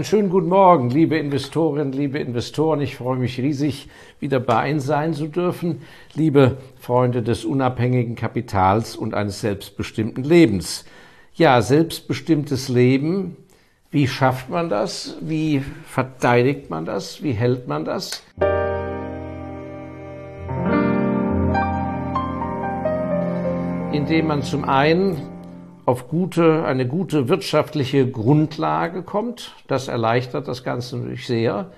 Einen schönen guten Morgen, liebe Investorinnen, liebe Investoren. Ich freue mich riesig, wieder bei Ihnen sein zu dürfen. Liebe Freunde des unabhängigen Kapitals und eines selbstbestimmten Lebens. Ja, selbstbestimmtes Leben. Wie schafft man das? Wie verteidigt man das? Wie hält man das? Indem man zum einen auf gute, eine gute wirtschaftliche Grundlage kommt. Das erleichtert das Ganze natürlich sehr,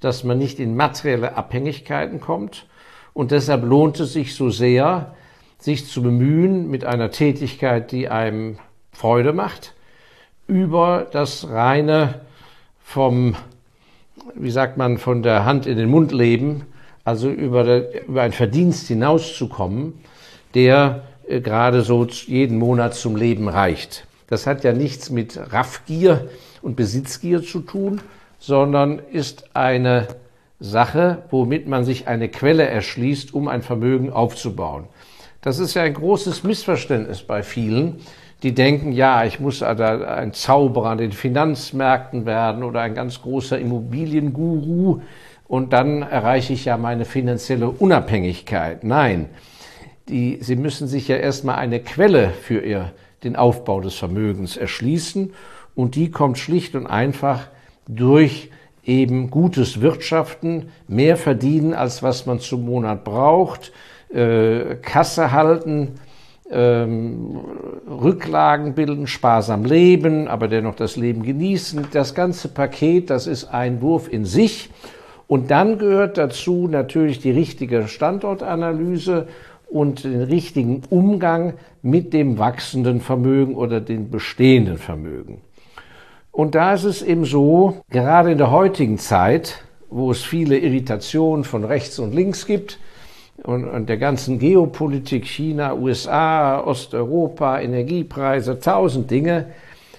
dass man nicht in materielle Abhängigkeiten kommt. Und deshalb lohnt es sich so sehr, sich zu bemühen mit einer Tätigkeit, die einem Freude macht, über das reine vom, wie sagt man, von der Hand in den Mund leben, also über, der, über einen Verdienst hinauszukommen, der gerade so jeden Monat zum Leben reicht. Das hat ja nichts mit Raffgier und Besitzgier zu tun, sondern ist eine Sache, womit man sich eine Quelle erschließt, um ein Vermögen aufzubauen. Das ist ja ein großes Missverständnis bei vielen, die denken, ja, ich muss ein Zauberer an den Finanzmärkten werden oder ein ganz großer Immobilienguru und dann erreiche ich ja meine finanzielle Unabhängigkeit. Nein, die, sie müssen sich ja erstmal eine Quelle für ihr, den Aufbau des Vermögens erschließen und die kommt schlicht und einfach durch eben gutes Wirtschaften, mehr verdienen, als was man zum Monat braucht, äh, Kasse halten, ähm, Rücklagen bilden, sparsam leben, aber dennoch das Leben genießen. Das ganze Paket, das ist ein Wurf in sich. Und dann gehört dazu natürlich die richtige Standortanalyse und den richtigen Umgang mit dem wachsenden Vermögen oder den bestehenden Vermögen. Und da ist es eben so, gerade in der heutigen Zeit, wo es viele Irritationen von rechts und links gibt und, und der ganzen Geopolitik, China, USA, Osteuropa, Energiepreise, tausend Dinge,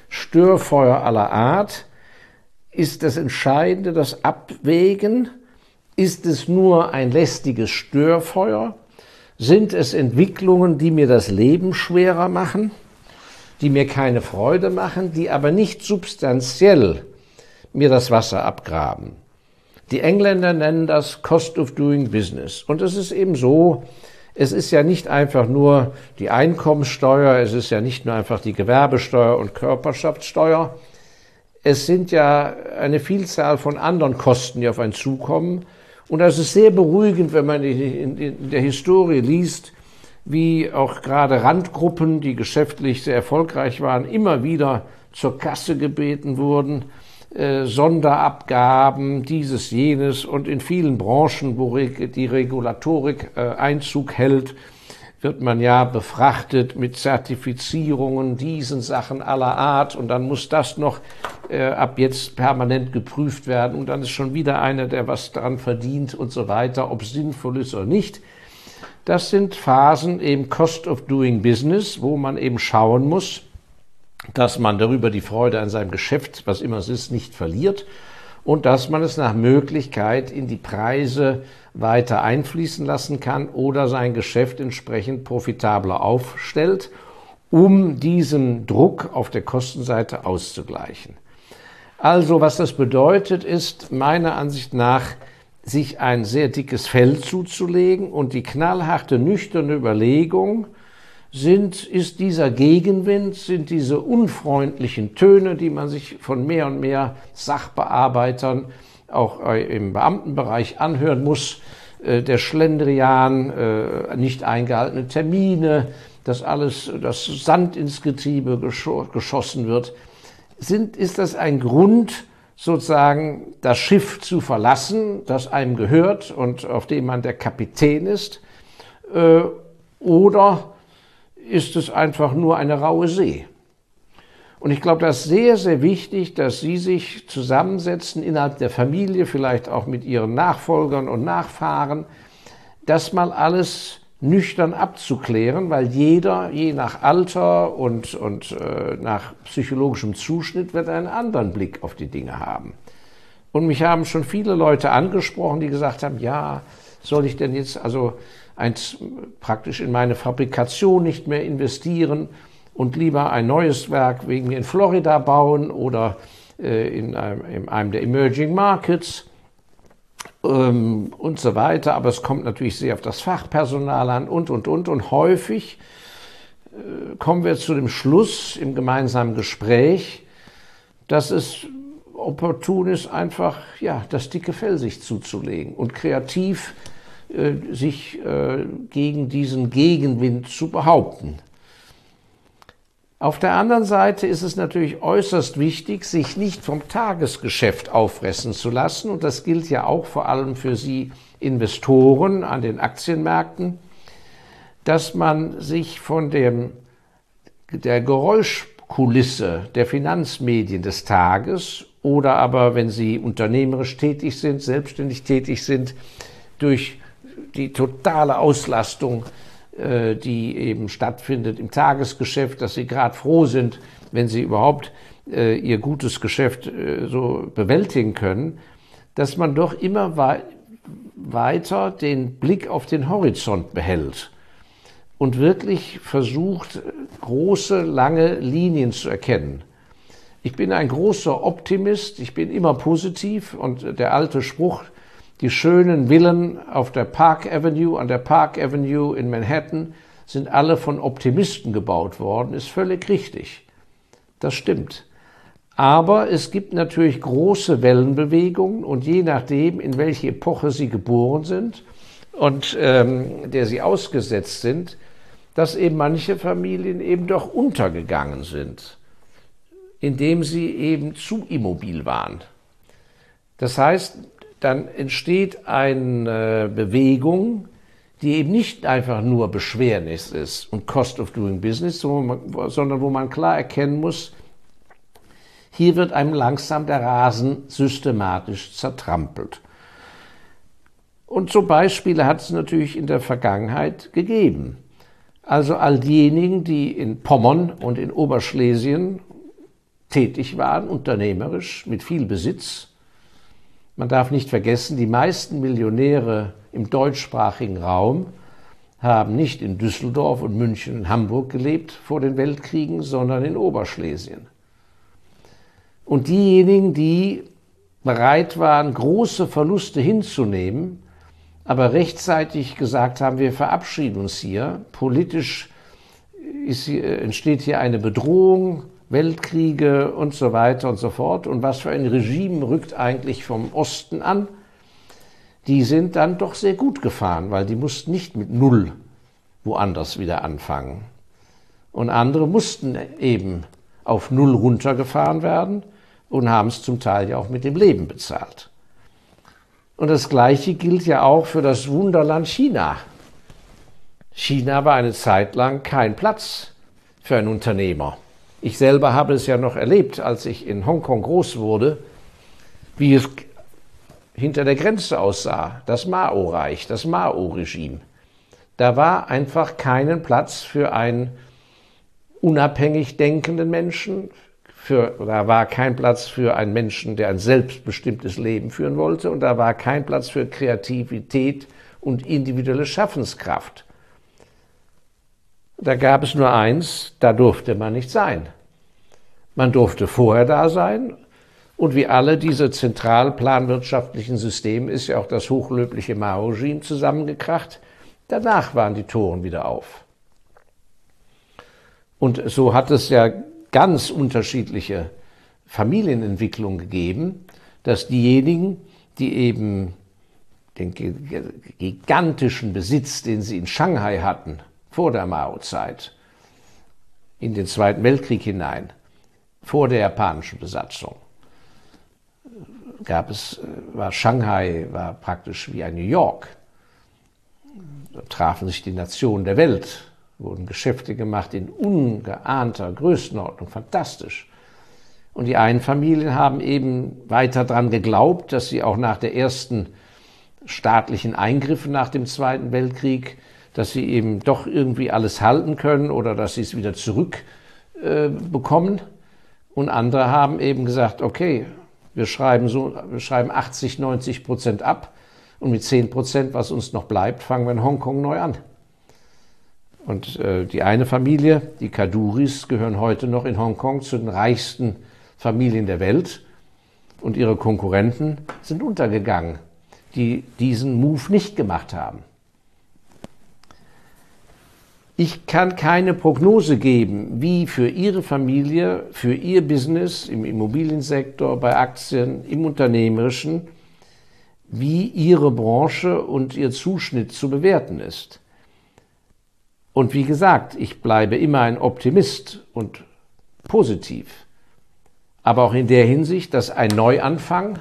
Störfeuer aller Art, ist das Entscheidende das Abwägen, ist es nur ein lästiges Störfeuer sind es Entwicklungen, die mir das Leben schwerer machen, die mir keine Freude machen, die aber nicht substanziell mir das Wasser abgraben? Die Engländer nennen das Cost of Doing Business. Und es ist eben so, es ist ja nicht einfach nur die Einkommensteuer, es ist ja nicht nur einfach die Gewerbesteuer und Körperschaftssteuer. Es sind ja eine Vielzahl von anderen Kosten, die auf einen zukommen. Und das ist sehr beruhigend, wenn man in, der Historie liest, wie auch gerade Randgruppen, die geschäftlich sehr erfolgreich waren, immer wieder zur Kasse gebeten wurden, äh, Sonderabgaben, dieses, jenes. Und in vielen Branchen, wo die Regulatorik äh, Einzug hält, wird man ja befrachtet mit Zertifizierungen, diesen Sachen aller Art und dann muss das noch äh, ab jetzt permanent geprüft werden und dann ist schon wieder einer, der was daran verdient und so weiter, ob sinnvoll ist oder nicht. Das sind Phasen eben Cost of Doing Business, wo man eben schauen muss, dass man darüber die Freude an seinem Geschäft, was immer es ist, nicht verliert und dass man es nach Möglichkeit in die Preise weiter einfließen lassen kann oder sein Geschäft entsprechend profitabler aufstellt, um diesen Druck auf der Kostenseite auszugleichen. Also was das bedeutet, ist meiner Ansicht nach, sich ein sehr dickes Fell zuzulegen und die knallharte, nüchterne Überlegung, sind, ist dieser Gegenwind, sind diese unfreundlichen Töne, die man sich von mehr und mehr Sachbearbeitern auch äh, im Beamtenbereich anhören muss, äh, der Schlendrian, äh, nicht eingehaltene Termine, dass alles, dass Sand ins Getriebe geschossen wird, sind, ist das ein Grund, sozusagen das Schiff zu verlassen, das einem gehört und auf dem man der Kapitän ist, oder ist es einfach nur eine raue See. Und ich glaube, das ist sehr, sehr wichtig, dass Sie sich zusammensetzen innerhalb der Familie, vielleicht auch mit Ihren Nachfolgern und Nachfahren, das mal alles nüchtern abzuklären, weil jeder, je nach Alter und, und äh, nach psychologischem Zuschnitt, wird einen anderen Blick auf die Dinge haben. Und mich haben schon viele Leute angesprochen, die gesagt haben, ja, soll ich denn jetzt also eins, praktisch in meine Fabrikation nicht mehr investieren und lieber ein neues Werk wegen mir in Florida bauen oder äh, in, einem, in einem der Emerging Markets ähm, und so weiter. Aber es kommt natürlich sehr auf das Fachpersonal an und, und, und. Und häufig äh, kommen wir zu dem Schluss im gemeinsamen Gespräch, dass es opportun ist, einfach ja, das dicke Fell sich zuzulegen und kreativ sich äh, gegen diesen Gegenwind zu behaupten. Auf der anderen Seite ist es natürlich äußerst wichtig, sich nicht vom Tagesgeschäft auffressen zu lassen. Und das gilt ja auch vor allem für Sie Investoren an den Aktienmärkten, dass man sich von dem, der Geräuschkulisse der Finanzmedien des Tages oder aber, wenn Sie unternehmerisch tätig sind, selbstständig tätig sind, durch die totale Auslastung äh, die eben stattfindet im Tagesgeschäft, dass sie gerade froh sind, wenn sie überhaupt äh, ihr gutes Geschäft äh, so bewältigen können, dass man doch immer weiter den Blick auf den Horizont behält und wirklich versucht, große, lange Linien zu erkennen. Ich bin ein großer Optimist, ich bin immer positiv und der alte Spruch, die schönen Villen auf der Park Avenue, an der Park Avenue in Manhattan, sind alle von Optimisten gebaut worden, ist völlig richtig. Das stimmt. Aber es gibt natürlich große Wellenbewegungen und je nachdem, in welche Epoche sie geboren sind und ähm, der sie ausgesetzt sind, dass eben manche Familien eben doch untergegangen sind, indem sie eben zu immobil waren. Das heißt, dann entsteht eine Bewegung, die eben nicht einfach nur Beschwernis ist und Cost of Doing Business, sondern wo man klar erkennen muss, hier wird einem langsam der Rasen systematisch zertrampelt. Und so Beispiele hat es natürlich in der Vergangenheit gegeben. Also all diejenigen, die in Pommern und in Oberschlesien tätig waren, unternehmerisch, mit viel Besitz, man darf nicht vergessen, die meisten Millionäre im deutschsprachigen Raum haben nicht in Düsseldorf und München und Hamburg gelebt vor den Weltkriegen, sondern in Oberschlesien. Und diejenigen, die bereit waren, große Verluste hinzunehmen, aber rechtzeitig gesagt haben, wir verabschieden uns hier, politisch hier, entsteht hier eine Bedrohung, Weltkriege und so weiter und so fort. Und was für ein Regime rückt eigentlich vom Osten an? Die sind dann doch sehr gut gefahren, weil die mussten nicht mit Null woanders wieder anfangen. Und andere mussten eben auf Null runtergefahren werden und haben es zum Teil ja auch mit dem Leben bezahlt. Und das Gleiche gilt ja auch für das Wunderland China. China war eine Zeit lang kein Platz für einen Unternehmer. Ich selber habe es ja noch erlebt, als ich in Hongkong groß wurde, wie es hinter der Grenze aussah, das Mao-Reich, das Mao-Regime. Da war einfach keinen Platz für einen unabhängig denkenden Menschen, für, da war kein Platz für einen Menschen, der ein selbstbestimmtes Leben führen wollte, und da war kein Platz für Kreativität und individuelle Schaffenskraft. Da gab es nur eins, da durfte man nicht sein. Man durfte vorher da sein und wie alle diese zentralplanwirtschaftlichen Systeme ist ja auch das hochlöbliche Mao-Regime zusammengekracht. Danach waren die Toren wieder auf. Und so hat es ja ganz unterschiedliche Familienentwicklungen gegeben, dass diejenigen, die eben den gigantischen Besitz, den sie in Shanghai hatten, vor der Mao-Zeit, in den Zweiten Weltkrieg hinein, vor der japanischen Besatzung, gab es, war Shanghai war praktisch wie ein New York. Da trafen sich die Nationen der Welt, wurden Geschäfte gemacht in ungeahnter Größenordnung, fantastisch. Und die einen Familien haben eben weiter daran geglaubt, dass sie auch nach der ersten staatlichen Eingriffe nach dem Zweiten Weltkrieg dass sie eben doch irgendwie alles halten können oder dass sie es wieder zurückbekommen. Äh, und andere haben eben gesagt, okay, wir schreiben, so, wir schreiben 80, 90 Prozent ab und mit 10 Prozent, was uns noch bleibt, fangen wir in Hongkong neu an. Und äh, die eine Familie, die Kaduris, gehören heute noch in Hongkong zu den reichsten Familien der Welt. und ihre Konkurrenten sind untergegangen, die diesen Move nicht gemacht haben. Ich kann keine Prognose geben, wie für Ihre Familie, für Ihr Business im Immobiliensektor, bei Aktien, im Unternehmerischen, wie Ihre Branche und Ihr Zuschnitt zu bewerten ist. Und wie gesagt, ich bleibe immer ein Optimist und positiv. Aber auch in der Hinsicht, dass ein Neuanfang,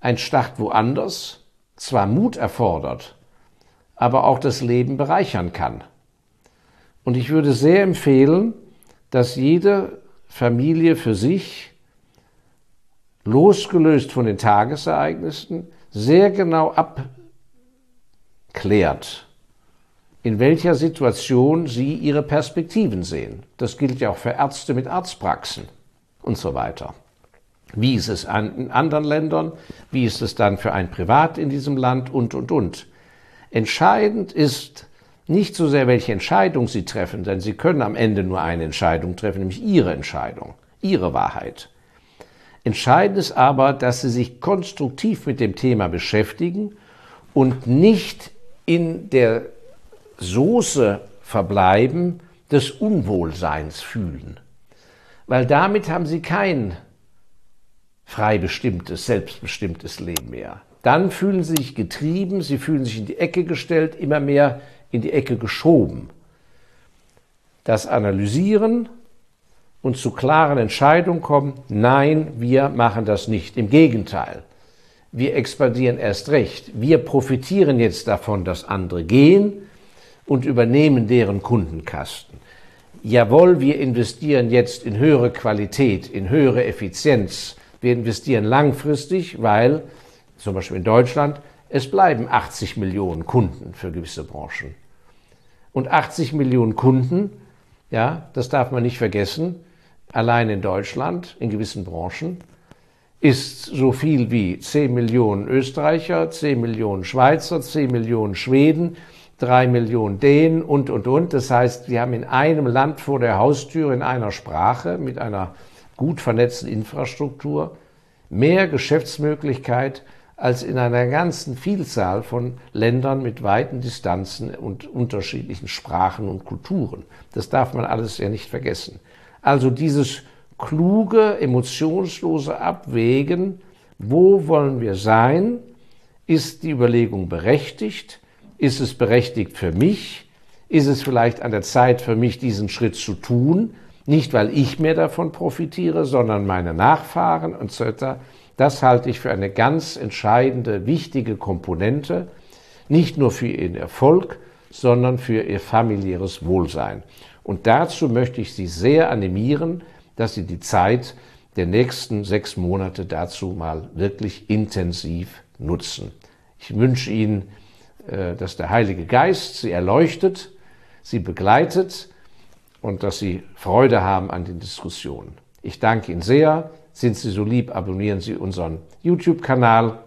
ein Start woanders, zwar Mut erfordert, aber auch das Leben bereichern kann. Und ich würde sehr empfehlen, dass jede Familie für sich, losgelöst von den Tagesereignissen, sehr genau abklärt, in welcher Situation sie ihre Perspektiven sehen. Das gilt ja auch für Ärzte mit Arztpraxen und so weiter. Wie ist es in anderen Ländern? Wie ist es dann für ein Privat in diesem Land? Und, und, und. Entscheidend ist nicht so sehr, welche Entscheidung Sie treffen, denn Sie können am Ende nur eine Entscheidung treffen, nämlich Ihre Entscheidung, Ihre Wahrheit. Entscheidend ist aber, dass Sie sich konstruktiv mit dem Thema beschäftigen und nicht in der Soße verbleiben des Unwohlseins fühlen. Weil damit haben Sie kein frei bestimmtes, selbstbestimmtes Leben mehr. Dann fühlen Sie sich getrieben, Sie fühlen sich in die Ecke gestellt, immer mehr in die Ecke geschoben. Das Analysieren und zu klaren Entscheidungen kommen, nein, wir machen das nicht. Im Gegenteil, wir expandieren erst recht. Wir profitieren jetzt davon, dass andere gehen und übernehmen deren Kundenkasten. Jawohl, wir investieren jetzt in höhere Qualität, in höhere Effizienz. Wir investieren langfristig, weil zum Beispiel in Deutschland es bleiben 80 Millionen Kunden für gewisse Branchen. Und 80 Millionen Kunden, ja, das darf man nicht vergessen, allein in Deutschland, in gewissen Branchen, ist so viel wie 10 Millionen Österreicher, 10 Millionen Schweizer, 10 Millionen Schweden, 3 Millionen Dänen und, und, und. Das heißt, wir haben in einem Land vor der Haustür in einer Sprache mit einer gut vernetzten Infrastruktur mehr Geschäftsmöglichkeit als in einer ganzen Vielzahl von Ländern mit weiten Distanzen und unterschiedlichen Sprachen und Kulturen. Das darf man alles ja nicht vergessen. Also dieses kluge, emotionslose Abwägen, wo wollen wir sein, ist die Überlegung berechtigt, ist es berechtigt für mich, ist es vielleicht an der Zeit für mich, diesen Schritt zu tun, nicht weil ich mehr davon profitiere, sondern meine Nachfahren und so weiter. Das halte ich für eine ganz entscheidende, wichtige Komponente, nicht nur für ihren Erfolg, sondern für ihr familiäres Wohlsein. Und dazu möchte ich Sie sehr animieren, dass Sie die Zeit der nächsten sechs Monate dazu mal wirklich intensiv nutzen. Ich wünsche Ihnen, äh, dass der Heilige Geist Sie erleuchtet, Sie begleitet und dass Sie Freude haben an den Diskussionen. Ich danke Ihnen sehr. Sind Sie so lieb, abonnieren Sie unseren YouTube-Kanal,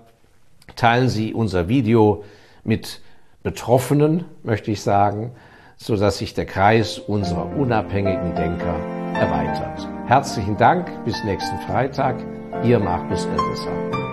teilen Sie unser Video mit Betroffenen, möchte ich sagen, so dass sich der Kreis unserer unabhängigen Denker erweitert. Herzlichen Dank, bis nächsten Freitag, Ihr Markus Elsässer.